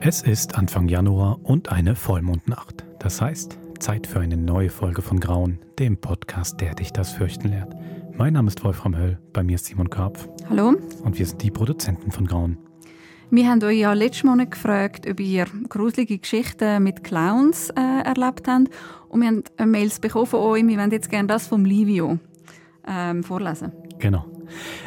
Es ist Anfang Januar und eine Vollmondnacht. Das heißt, Zeit für eine neue Folge von Grauen, dem Podcast, der dich das fürchten lehrt. Mein Name ist Wolfram Höll, bei mir ist Simon Karpf. Hallo. Und wir sind die Produzenten von Grauen. Wir haben euch ja letztes Monat gefragt, ob ihr gruselige Geschichten mit Clowns äh, erlebt habt. Und wir haben Mails bekommen von euch. Wir wollen jetzt gerne das vom Livio ähm, vorlesen. Genau.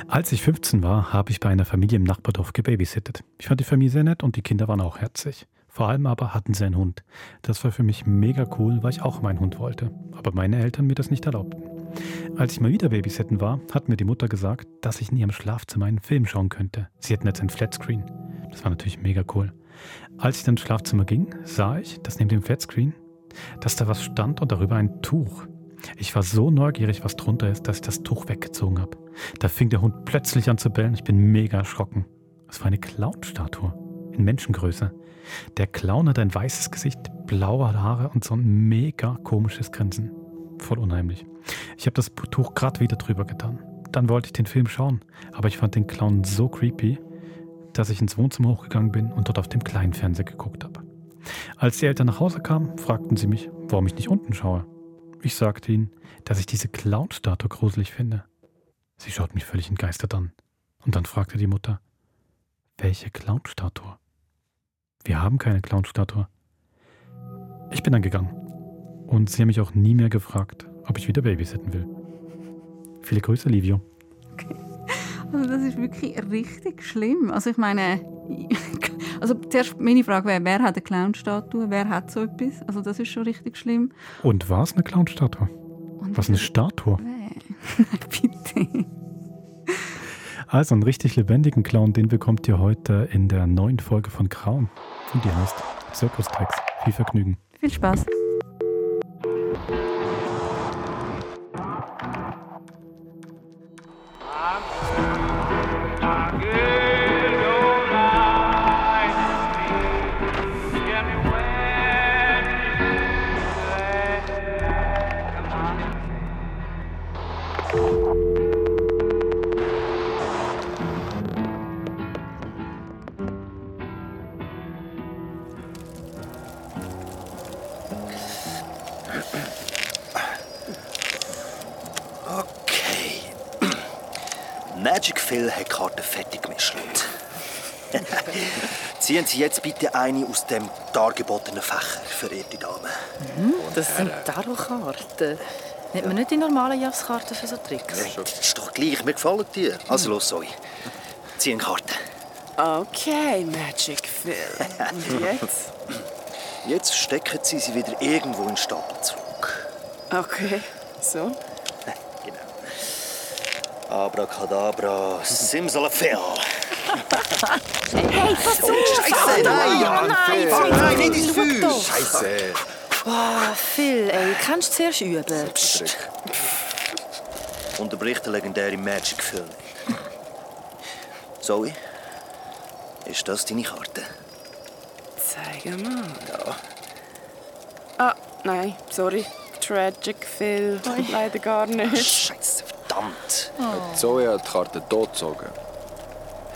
Als ich 15 war, habe ich bei einer Familie im Nachbardorf gebabysittet. Ich fand die Familie sehr nett und die Kinder waren auch herzig. Vor allem aber hatten sie einen Hund. Das war für mich mega cool, weil ich auch meinen Hund wollte. Aber meine Eltern mir das nicht erlaubten. Als ich mal wieder babysitten war, hat mir die Mutter gesagt, dass ich in ihrem Schlafzimmer einen Film schauen könnte. Sie hatten jetzt ein Flatscreen. Das war natürlich mega cool. Als ich dann ins Schlafzimmer ging, sah ich, dass neben dem Flatscreen, dass da was stand und darüber ein Tuch. Ich war so neugierig, was drunter ist, dass ich das Tuch weggezogen habe. Da fing der Hund plötzlich an zu bellen. Ich bin mega erschrocken. Es war eine Clown-Statue in Menschengröße. Der Clown hat ein weißes Gesicht, blaue Haare und so ein mega komisches Grinsen. Voll unheimlich. Ich habe das Tuch gerade wieder drüber getan. Dann wollte ich den Film schauen, aber ich fand den Clown so creepy, dass ich ins Wohnzimmer hochgegangen bin und dort auf dem kleinen Fernseher geguckt habe. Als die Eltern nach Hause kamen, fragten sie mich, warum ich nicht unten schaue. Ich sagte ihnen, dass ich diese Clown-Statue gruselig finde. Sie schaut mich völlig entgeistert an. Und dann fragte die Mutter, welche Clown-Statue? Wir haben keine Clown-Statue. Ich bin dann gegangen. Und sie haben mich auch nie mehr gefragt, ob ich wieder babysitten will. Viele Grüße, Livio. Okay. Also das ist wirklich richtig schlimm. Also ich meine, also zuerst meine Frage wäre, wer hat eine Clown-Statue? Wer hat so etwas? Also das ist schon richtig schlimm. Und war es eine Clown-Statue? Was eine Statue? Nein, bitte. Also einen richtig lebendigen Clown, den bekommt ihr heute in der neuen Folge von Grauen. Und die heißt Zirkustracks. Viel Vergnügen. Viel Spaß. Ziehen Sie jetzt bitte eine aus dem dargebotenen Fächer, verehrte Dame. Das sind Tarotkarten. Nimmt man nicht die normalen Jazzkarten für so Tricks? Hey, das ist doch gleich, mir gefallen die. Also los, Zoe. Zieh eine Karte. Okay, Magic Phil. Und jetzt? Jetzt stecken Sie sie wieder irgendwo in den Stapel zurück. Okay, so. Genau. Abracadabra, Simsalafel. Hey, pass auf! Scheiße, nein! nein! Fang nein, nicht ins Feuer! Scheiße. Oh, Phil, ey, kannst du zuerst üben? Psst. Unterbrich den legendären Magic-Film. Zoe, ist das deine Karte? Zeig mal. Ja. Ah, nein, sorry. Tragic Phil. Leider gar nicht. Scheiße, verdammt. Zoe hat die Karte tot gezogen.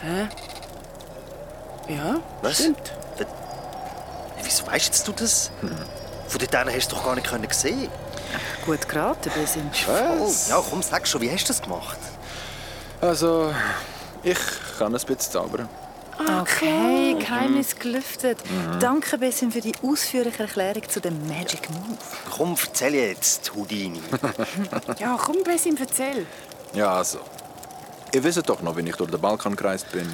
Hä? Ja, Was? stimmt. Wieso weißt jetzt du das? Von dort hast du doch gar nicht können sehen. Gut geraten, Besim. Was? Ja, komm, sag schon, wie hast du das gemacht? Also, ich kann ein bisschen zaubern. Okay, Geheimnis gelüftet. Danke, Besim, für die ausführliche Erklärung zu dem Magic Move. Komm, erzähl jetzt, Houdini. Ja, komm, Besim, erzähl. Ja, also. Ihr wisst doch noch, wenn ich durch den Balkan gereist bin.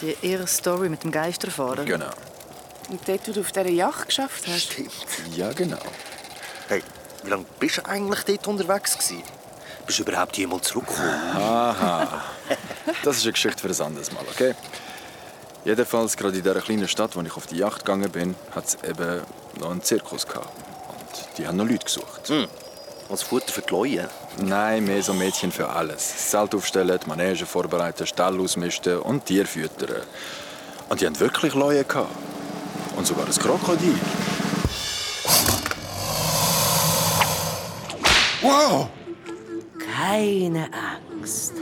Die ihre Story mit dem Geisterfahrer. Genau. Und dort, wo du auf dieser Yacht geschafft hast. Stimmt. Ja, genau. Hey, wie lange bist du eigentlich dort unterwegs gewesen? Bist du überhaupt jemals zurückgekommen? Aha. Das ist eine Geschichte für ein anderes Mal, okay? Jedenfalls, gerade in dieser kleinen Stadt, wo ich auf die Yacht gegangen bin, hat es eben noch einen Zirkus gehabt. Und die haben noch Leute gesucht. Als Futter für die Leute? Nein, mehr so Mädchen für alles. Zelt aufstellen, die Manege vorbereiten, Stall ausmisten und Tiere füttern. Und die haben wirklich Leute gehabt. Und sogar ein Krokodil. Wow! Keine Angst.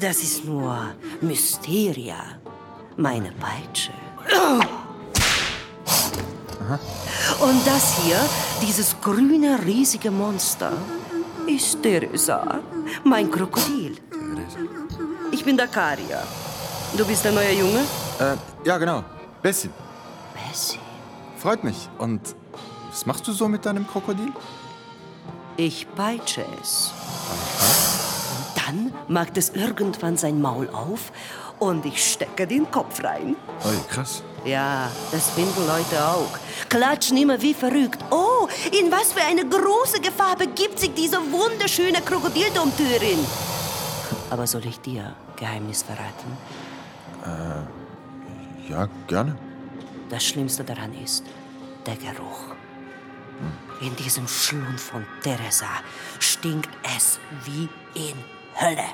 Das ist nur Mysteria, meine Peitsche. Und das hier, dieses grüne riesige Monster, ist Teresa, mein Krokodil. Ich bin Dakaria. Du bist der neue Junge? Äh, ja, genau. Bessie. Bessie. Freut mich. Und was machst du so mit deinem Krokodil? Ich peitsche es. Und dann macht es irgendwann sein Maul auf und ich stecke den Kopf rein. Oi, krass. Ja, das finden Leute auch. Klatschen immer wie verrückt. Oh, in was für eine große Gefahr begibt sich diese wunderschöne Krokodildomtürin? Aber soll ich dir Geheimnis verraten? Ja, gerne. Das Schlimmste daran ist der Geruch. In diesem Schlund von Teresa stinkt es wie in Hölle.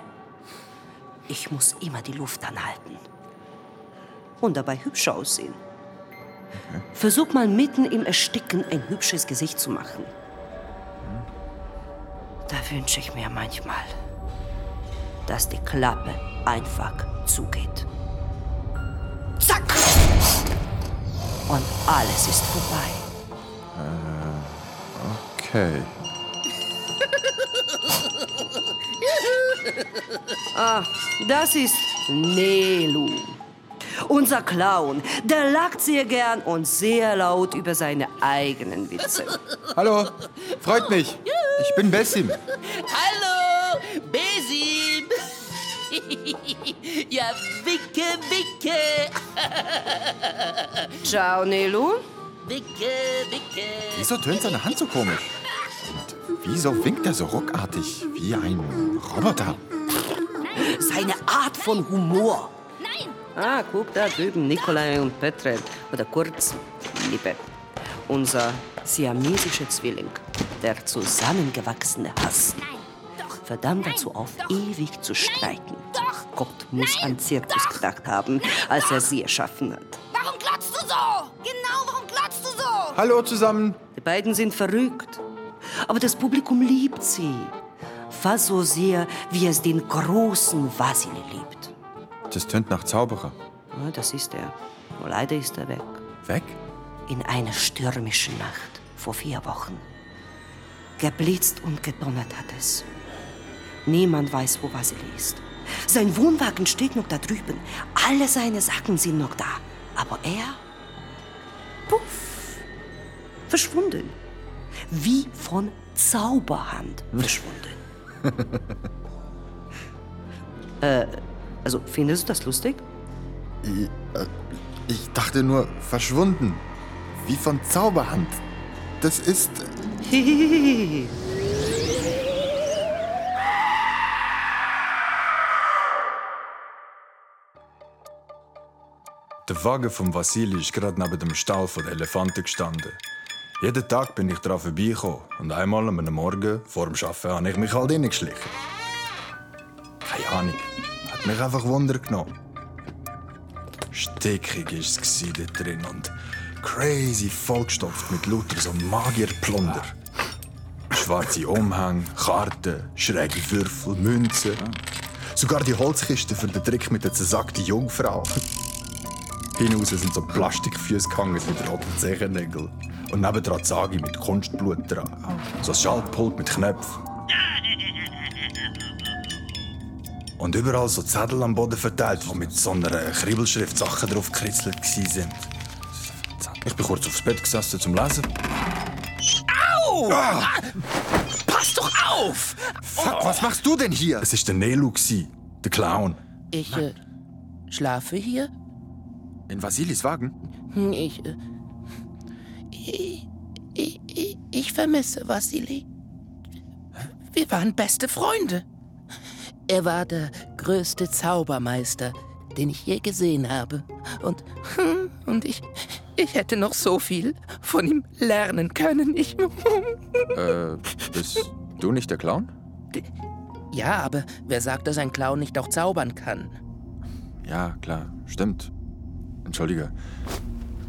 Ich muss immer die Luft anhalten. Und dabei hübsch aussehen. Versuch mal mitten im Ersticken ein hübsches Gesicht zu machen. Da wünsche ich mir manchmal, dass die Klappe einfach zugeht. Zack! Und alles ist vorbei. Okay. Ah, das ist Nelu. Unser Clown, der lacht sehr gern und sehr laut über seine eigenen Witze. Hallo, freut mich. Ich bin Bessim. Hallo, Besim. ja, wicke, wicke. Ciao, Nelu. Wicke, wicke. Wieso tönt seine Hand so komisch? Und wieso winkt er so ruckartig wie ein Roboter? Seine Art von Humor. Ah, guck da drüben, Nikolai und Petre. Oder kurz, Liebe. Unser siamesischer Zwilling. Der zusammengewachsene Hass. Verdammt dazu auf, ewig zu streiten. Gott muss an Zirkus gedacht haben, als er sie erschaffen hat. Warum glotzt du so? Genau, warum glotzt du so? Hallo zusammen. Die beiden sind verrückt. Aber das Publikum liebt sie. Fast so sehr, wie es den großen Vasili liebt. Das tönt nach Zauberer. Ja, das ist er. Nur leider ist er weg. Weg? In einer stürmischen Nacht vor vier Wochen. Geblitzt und gedonnert hat es. Niemand weiß, wo Vasili ist. Sein Wohnwagen steht noch da drüben. Alle seine Sachen sind noch da. Aber er, puff, verschwunden. Wie von Zauberhand verschwunden. äh, also findest du das lustig? Ich dachte nur, verschwunden. Wie von Zauberhand. Das ist. Hihihihi. Der Wagen von Vassili ist gerade neben dem Stall der Elefanten gestanden. Jeden Tag bin ich daran vorbeigekommen und einmal am Morgen vor dem Arbeiten habe ich mich halt reingeschlichen. Keine Ahnung, mich einfach Wunder genommen. Stickig war es dort drin und crazy vollgestopft mit lauter so Magierplunder. Schwarze Umhänge, Karten, schräge Würfel, Münzen. Sogar die Holzkiste für den Trick mit der zersackten Jungfrau. Hinaus sind so Plastikfüße gehangen mit roten Zechennägeln. Und nebendran Sagi mit Kunstblut dran. So ein Schaltpult mit Knöpfen. Und überall so Zettel am Boden verteilt, die mit so einer Kribbelschrift Sachen drauf gekritzelt waren. Ich bin kurz aufs Bett gesessen zum Lesen. Au! Ah! Pass doch auf! Fuck, was machst du denn hier? Es war der Nelu, der Clown. Ich äh, schlafe hier. In Vasilis Wagen? Hm, Ich, äh, ich, ich, ich, ich vermisse Vassili. Wir waren beste Freunde. Er war der größte Zaubermeister, den ich je gesehen habe. Und, hm, und ich, ich hätte noch so viel von ihm lernen können. Ich, Äh, bist du nicht der Clown? ja, aber wer sagt, dass ein Clown nicht auch zaubern kann? Ja, klar, stimmt. Entschuldige.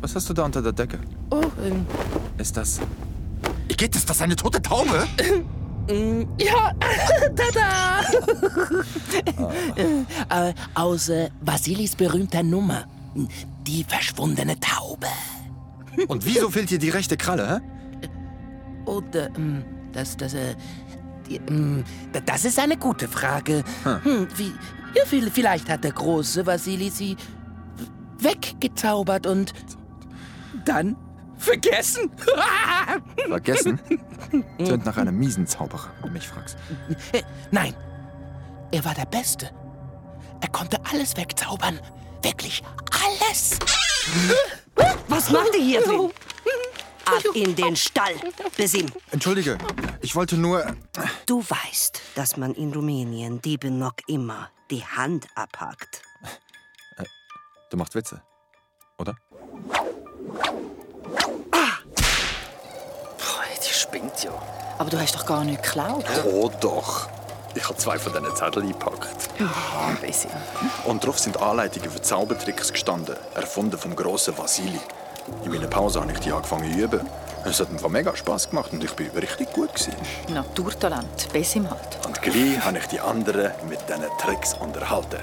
Was hast du da unter der Decke? Oh, ähm, Ist das. Geht es das eine tote Taube? Ja, tada! äh, aus äh, Vasilis berühmter Nummer. Die verschwundene Taube. Und wieso fehlt dir die rechte Kralle, hä? Oder, ähm, das, das, äh, die, ähm, da- das ist eine gute Frage. Hm, wie, ja, viel- vielleicht hat der große Vasili sie weggezaubert und dann vergessen. Vergessen? Tönt nach einem miesen Zauberer, wenn du mich fragst. Äh, Nein, er war der Beste. Er konnte alles wegzaubern. Wirklich alles. Was macht ihr hier drin? Ab in den Stall, Besim. Entschuldige, ich wollte nur. Du weißt, dass man in Rumänien Dieben noch immer die Hand abhackt. Du machst Witze, oder? Spinnt ja. Aber du hast doch gar nichts geklaut. Oh doch. Ich habe zwei von diesen Zetteln eingepackt. Ah, Bessi. Und drauf sind Anleitungen für Zaubertricks gestanden, erfunden vom grossen Vasili. In meiner Pause habe ich die angefangen zu üben. Es hat mir mega Spass gemacht und ich bin richtig gut. Gewesen. Naturtalent. Bessim halt. Und gleich habe ich die anderen mit diesen Tricks unterhalten.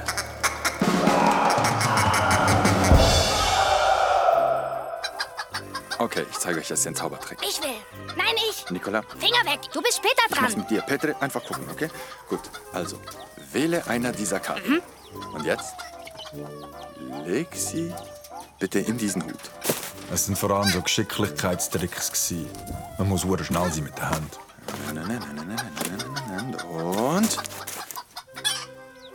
Okay, ich zeige euch jetzt den Zaubertrick. Ich will. Nein, ich. Nicola, Finger weg. Du bist später ich mach's dran. mit dir. Petre, einfach gucken, okay? Gut, also, wähle einer dieser Karten. Und jetzt leg sie bitte in diesen Hut. Es sind vor allem so Geschicklichkeitstricks. gewesen. Man muss hure schnell sein mit der Hand. Und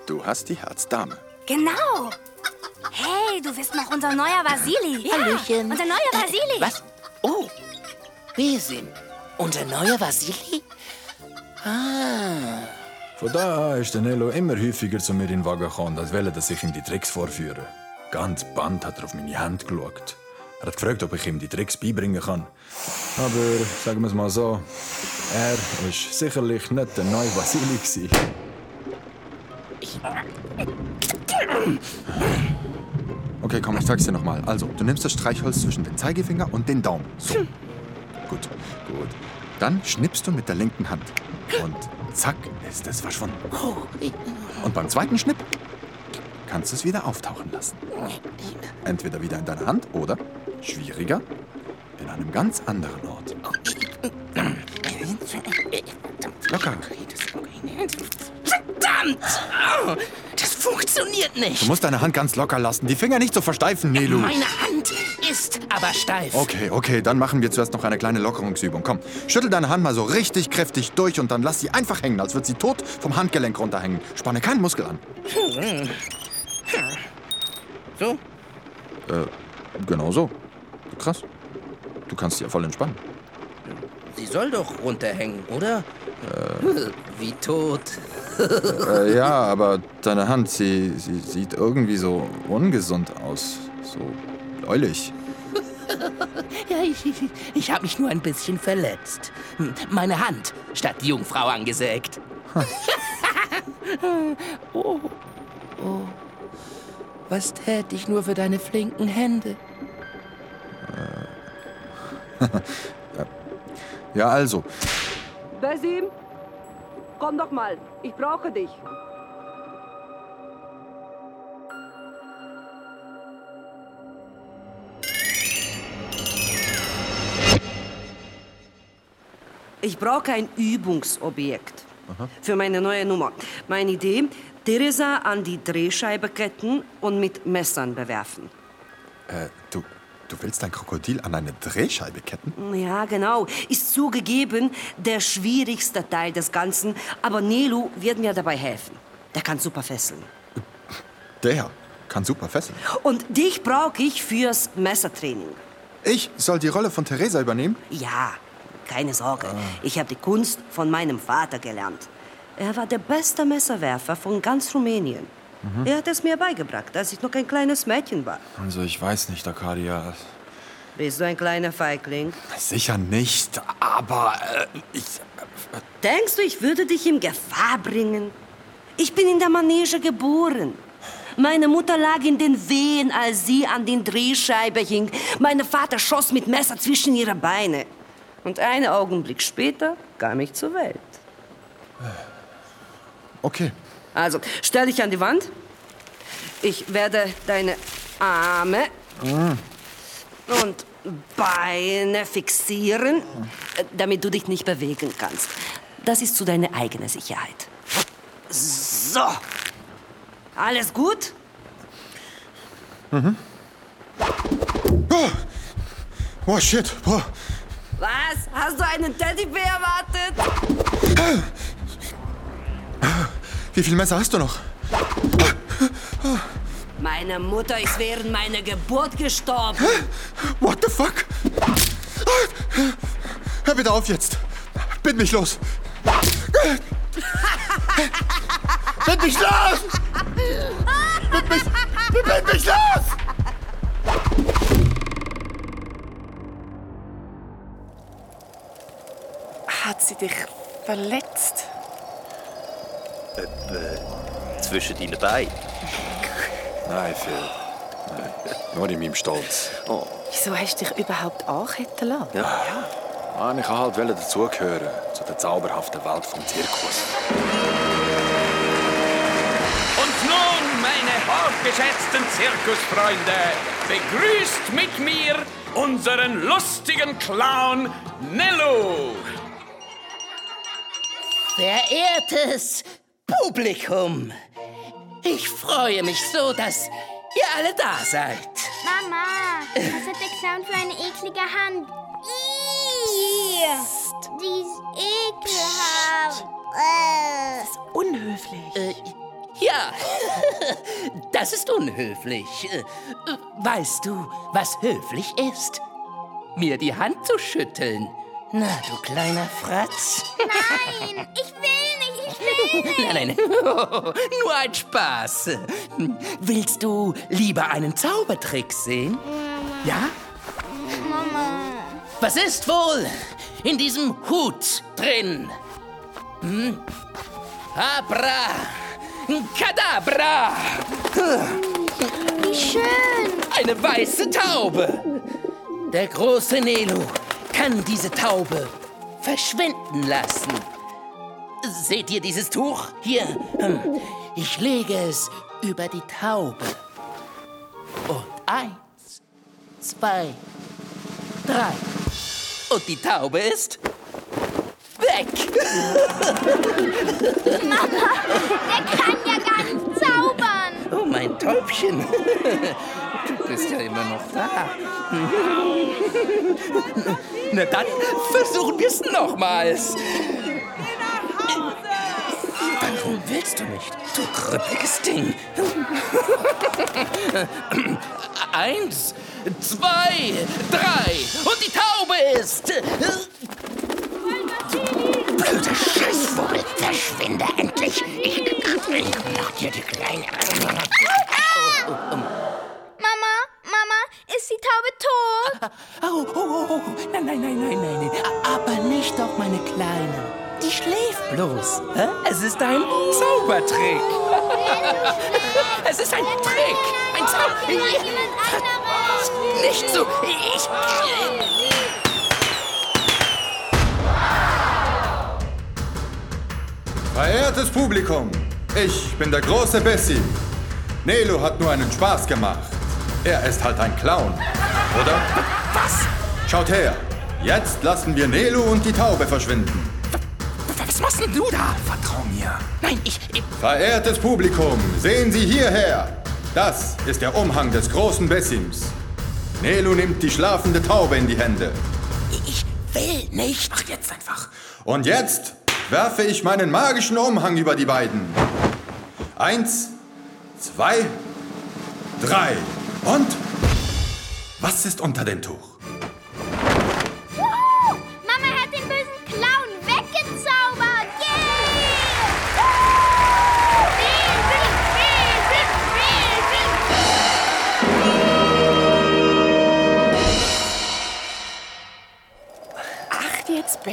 du hast die Herzdame. Genau. Hey, du bist noch unser neuer Vasili. Ja, Hallöchen. Unser neuer Vasili. Was? Oh, Besim. Unser neuer Vasili? Ah. Von da an ist der Nello immer häufiger zu mir in den Wagen gekommen, als wollte, dass ich ihm die Tricks vorführe. Ganz Band hat er auf meine Hand geschaut. Er hat gefragt, ob ich ihm die Tricks beibringen kann. Aber sagen wir es mal so, er ist sicherlich nicht der neue Vasili. gewesen. Okay, komm, ich sag's dir nochmal. Also, du nimmst das Streichholz zwischen den Zeigefinger und den Daumen. So. Gut, gut. Dann schnippst du mit der linken Hand. Und zack, ist es verschwunden. Und beim zweiten Schnipp kannst du es wieder auftauchen lassen. Entweder wieder in deiner Hand oder, schwieriger, in einem ganz anderen Ort. Locker. Verdammt! Oh, Das funktioniert Du nicht. musst deine Hand ganz locker lassen. Die Finger nicht so versteifen, Nelu. Meine Hand aber steif. Okay, okay, dann machen wir zuerst noch eine kleine Lockerungsübung. Komm, schüttel deine Hand mal so richtig kräftig durch und dann lass sie einfach hängen, als würde sie tot vom Handgelenk runterhängen. Spanne keinen Muskel an. So? Äh, genau so. Krass. Du kannst sie ja voll entspannen. Sie soll doch runterhängen, oder? Wie tot. Äh, ja, aber deine Hand, sie, sie sieht irgendwie so ungesund aus. So bläulich. Ja, ich, ich, ich habe mich nur ein bisschen verletzt. Hm, Meine Hand statt die Jungfrau angesägt. oh, oh. Was täte ich nur für deine flinken Hände? Ja, also. Basim, komm doch mal. Ich brauche dich. Ich brauche ein Übungsobjekt für meine neue Nummer. Meine Idee, Theresa an die Drehscheibe ketten und mit Messern bewerfen. Äh, du, du willst dein Krokodil an eine Drehscheibe ketten? Ja, genau. Ist zugegeben der schwierigste Teil des Ganzen, aber Nelu wird mir dabei helfen. Der kann super fesseln. Der kann super fesseln. Und dich brauche ich fürs Messertraining. Ich soll die Rolle von Theresa übernehmen? Ja, keine Sorge. Ich habe die Kunst von meinem Vater gelernt. Er war der beste Messerwerfer von ganz Rumänien. Er hat es mir beigebracht, als ich noch ein kleines Mädchen war. Also, ich weiß nicht, Arcadia. Bist du ein kleiner Feigling? Sicher nicht, aber äh, ich. Denkst du, ich würde dich in Gefahr bringen? Ich bin in der Manege geboren. Meine Mutter lag in den Wehen, als sie an den Drehscheibe hing. Mein Vater schoss mit Messer zwischen ihre Beine. Und einen Augenblick später kam ich zur Welt. Okay. Also, stell dich an die Wand. Ich werde deine Arme Und Beine fixieren, damit du dich nicht bewegen kannst. Das ist zu deiner eigenen Sicherheit. So. Alles gut? Mhm. Oh, oh shit. Oh. Was? Hast du einen Teddybär erwartet? Wie viel Messer hast du noch? Meine Mutter ist während meiner Geburt gestorben. What the fuck? Hör bitte auf jetzt. Bind mich los. Bind mich los! Bind mich, bind mich los! Hat sie dich verletzt? Etwa zwischen deinen Beinen. Nein, Phil. Nein. Nur in meinem Stolz. Oh. Wieso hast du dich überhaupt anketen lassen? Ja. Ah, ich wollte halt dazugehören, zu der zauberhaften Welt vom Zirkus. Und nun, meine hochgeschätzten Zirkusfreunde, begrüßt mit mir unseren lustigen Clown Nello. Verehrtes Publikum, ich freue mich so, dass ihr alle da seid. Mama, was hat der Clown für eine eklige Hand? Ih, die ist ekelhaft. Äh. Unhöflich. Äh, ja, das ist unhöflich. Äh, Weißt du, was höflich ist? Mir die Hand zu schütteln. Na, du kleiner Fratz. Nein, ich will nicht, ich will nicht. Nein, nein, nur ein Spaß. Willst du lieber einen Zaubertrick sehen? Ja? Mama. Was ist wohl in diesem Hut drin? Hm? Abra, Kadabra. Wie schön. Eine weiße Taube. Der große Nelu kann diese Taube verschwinden lassen. Seht ihr dieses Tuch? Hier. hm, Ich lege es über die Taube. Und eins, zwei, drei. Und die Taube ist weg. Mama, der kann Oh, mein Täubchen. Du bist ja immer noch da. Na dann versuchen wir es nochmals. Warum willst du nicht, du krüppiges Ding? Eins, zwei, drei und die Taube ist... Blöder Scheißvogel, verschwinde endlich. Ich mach dir die kleine... Mama, Mama, ist die Taube tot? Oh, oh, oh, oh, nein, nein, nein, nein, nein, nein. Aber nicht doch, meine Kleine. Die schläft bloß. Hä? Es ist ein Zaubertrick. Es ist ein Trick. Ein Zauber... Nicht so. Ich... Verehrtes Publikum, ich bin der große Bessie. Nelo hat nur einen Spaß gemacht. Er ist halt ein Clown, oder? Was? Schaut her. Jetzt lassen wir Nelo und die Taube verschwinden. Was machst denn du da? Vertrau mir. Nein, ich... ich Verehrtes Publikum, sehen Sie hierher. Das ist der Umhang des großen Bessims. Nelo nimmt die schlafende Taube in die Hände. Ich will nicht. Ach, jetzt einfach. Und jetzt werfe ich meinen magischen Umhang über die beiden. Eins, zwei, drei. Und? Was ist unter dem Tuch?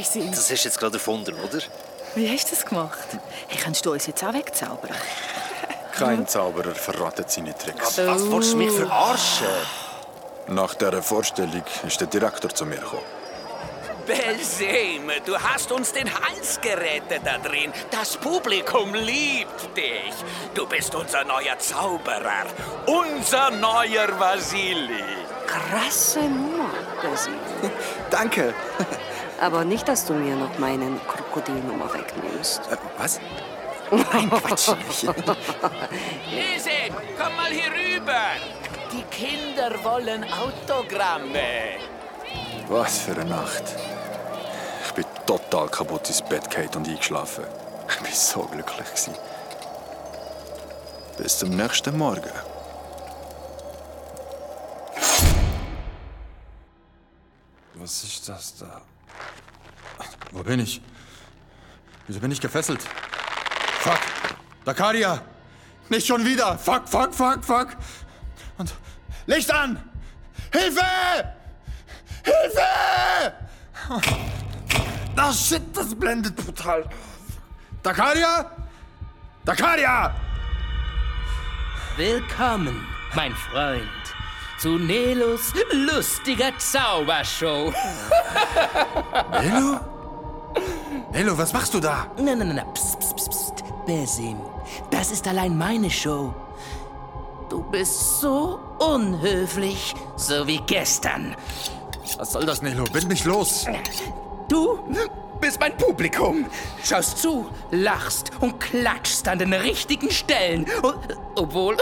Jetzt, Bessie? Das hast du jetzt gerade erfunden, oder? Wie hast du das gemacht? Hey, kannst du uns jetzt auch wegzaubern? Kein Zauberer verratet seine Tricks. Was, was willst du mich verarschen? Nach dieser Vorstellung ist der Direktor zu mir gekommen. Belsem, du hast uns den Hals gerettet da drin. Das Publikum liebt dich. Du bist unser neuer Zauberer, unser neuer Vasili. Krasse Nummer, Bessie. Danke. Aber nicht, dass du mir noch meinen Krokodilnummer wegnimmst. Äh, was? Nein, Quatsch. Lesen, komm mal hier rüber. Die Kinder wollen Autogramme. Was für eine Nacht. Ich bin total kaputt ins Bett gefallen und eingeschlafen. Ich war so glücklich. gewesen. Bis zum nächsten Morgen. Was ist das da? Wo bin ich? Wieso bin ich gefesselt? Fuck! Dakaria! Nicht schon wieder! Fuck, fuck, fuck, fuck! Und Licht an! Hilfe! Hilfe! Das shit, das blendet brutal. Dakaria? Dakaria! Willkommen, mein Freund, zu Nelos lustiger Zaubershow. Nelo? Nelo, was machst du da? Na, na, na, na, pst, pst, pst, pst. Besim, das ist allein meine Show. Du bist so unhöflich, so wie gestern. Was soll das, Nelo? Bind mich los! Du bist mein Publikum. Schaust zu, lachst und klatschst an den richtigen Stellen. Obwohl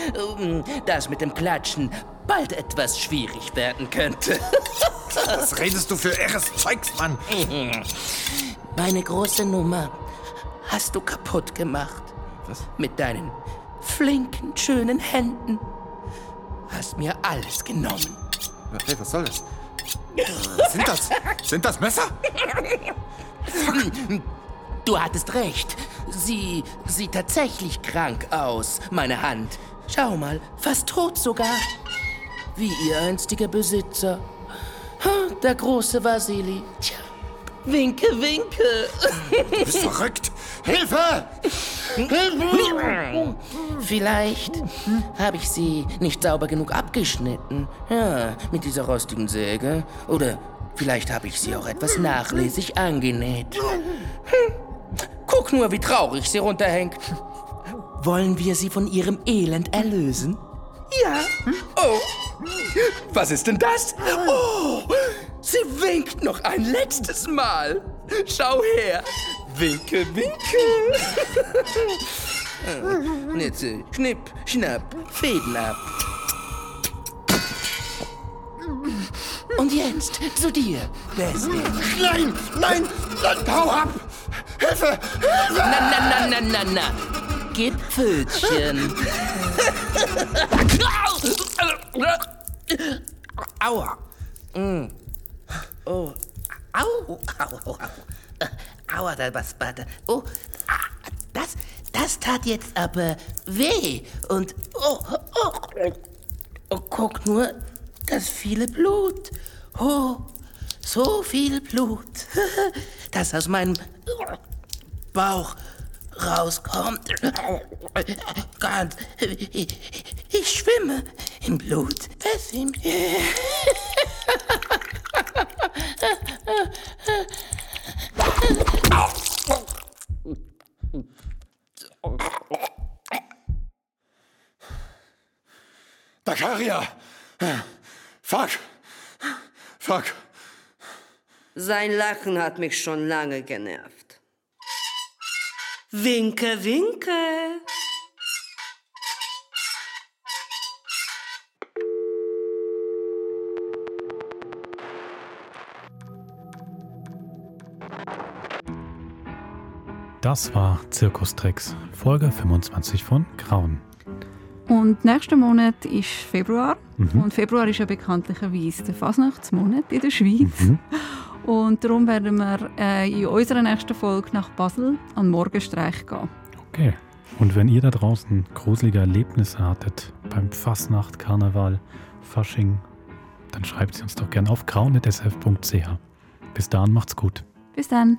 das mit dem Klatschen bald etwas schwierig werden könnte. Was redest du für irres Zeugs, Mann? Meine große Nummer hast du kaputt gemacht. Was? Mit deinen flinken, schönen Händen. Hast mir alles genommen. Hey, was soll das? Sind das? Sind das Messer? Du hattest recht. Sie sieht tatsächlich krank aus, meine Hand. Schau mal, fast tot sogar. Wie ihr einstiger Besitzer. Der große Vasili. Tja, winke, winke. Du bist verrückt! Hilfe! Hilfe! Vielleicht habe ich sie nicht sauber genug abgeschnitten. Ja, mit dieser rostigen Säge. Oder vielleicht habe ich sie auch etwas nachlässig angenäht. Guck nur, wie traurig sie runterhängt. Wollen wir sie von ihrem Elend erlösen? Ja. Oh. Was ist denn das? Oh, sie winkt noch ein letztes Mal. Schau her. Winke, winke. Jetzt äh, schnipp, schnapp, Fäden ab. Und jetzt zu dir, Wesley. Nein, nein, nein, hau ab! Hilfe! Hilfe! Na, na, na, na, na, na. Gib Pfötchen. Aua. Mm. Oh. Au, au, au. Aua, da was. Oh, ah, das, das tat jetzt aber weh. Und, oh, oh, oh, guck nur, das viele Blut. Oh, so viel Blut, das aus meinem Bauch rauskommt. Gott, ich schwimme im Blut. Es im Dakaria! Fuck! Fuck! Sein Lachen hat mich schon lange genervt. Winke, winke. Das war Zirkustricks, Folge 25 von Grauen. Und nächsten Monat ist Februar. Mhm. Und Februar ist ja bekanntlicherweise der Fasnachtsmonat in der Schweiz. Mhm. Und darum werden wir äh, in unserer nächsten Folge nach Basel an Morgenstreich gehen. Okay. Und wenn ihr da draußen gruselige Erlebnisse hattet beim Fastnacht, Karneval, Fasching, dann schreibt sie uns doch gerne auf grauen.sf.ch. Bis dahin macht's gut. Bis dann.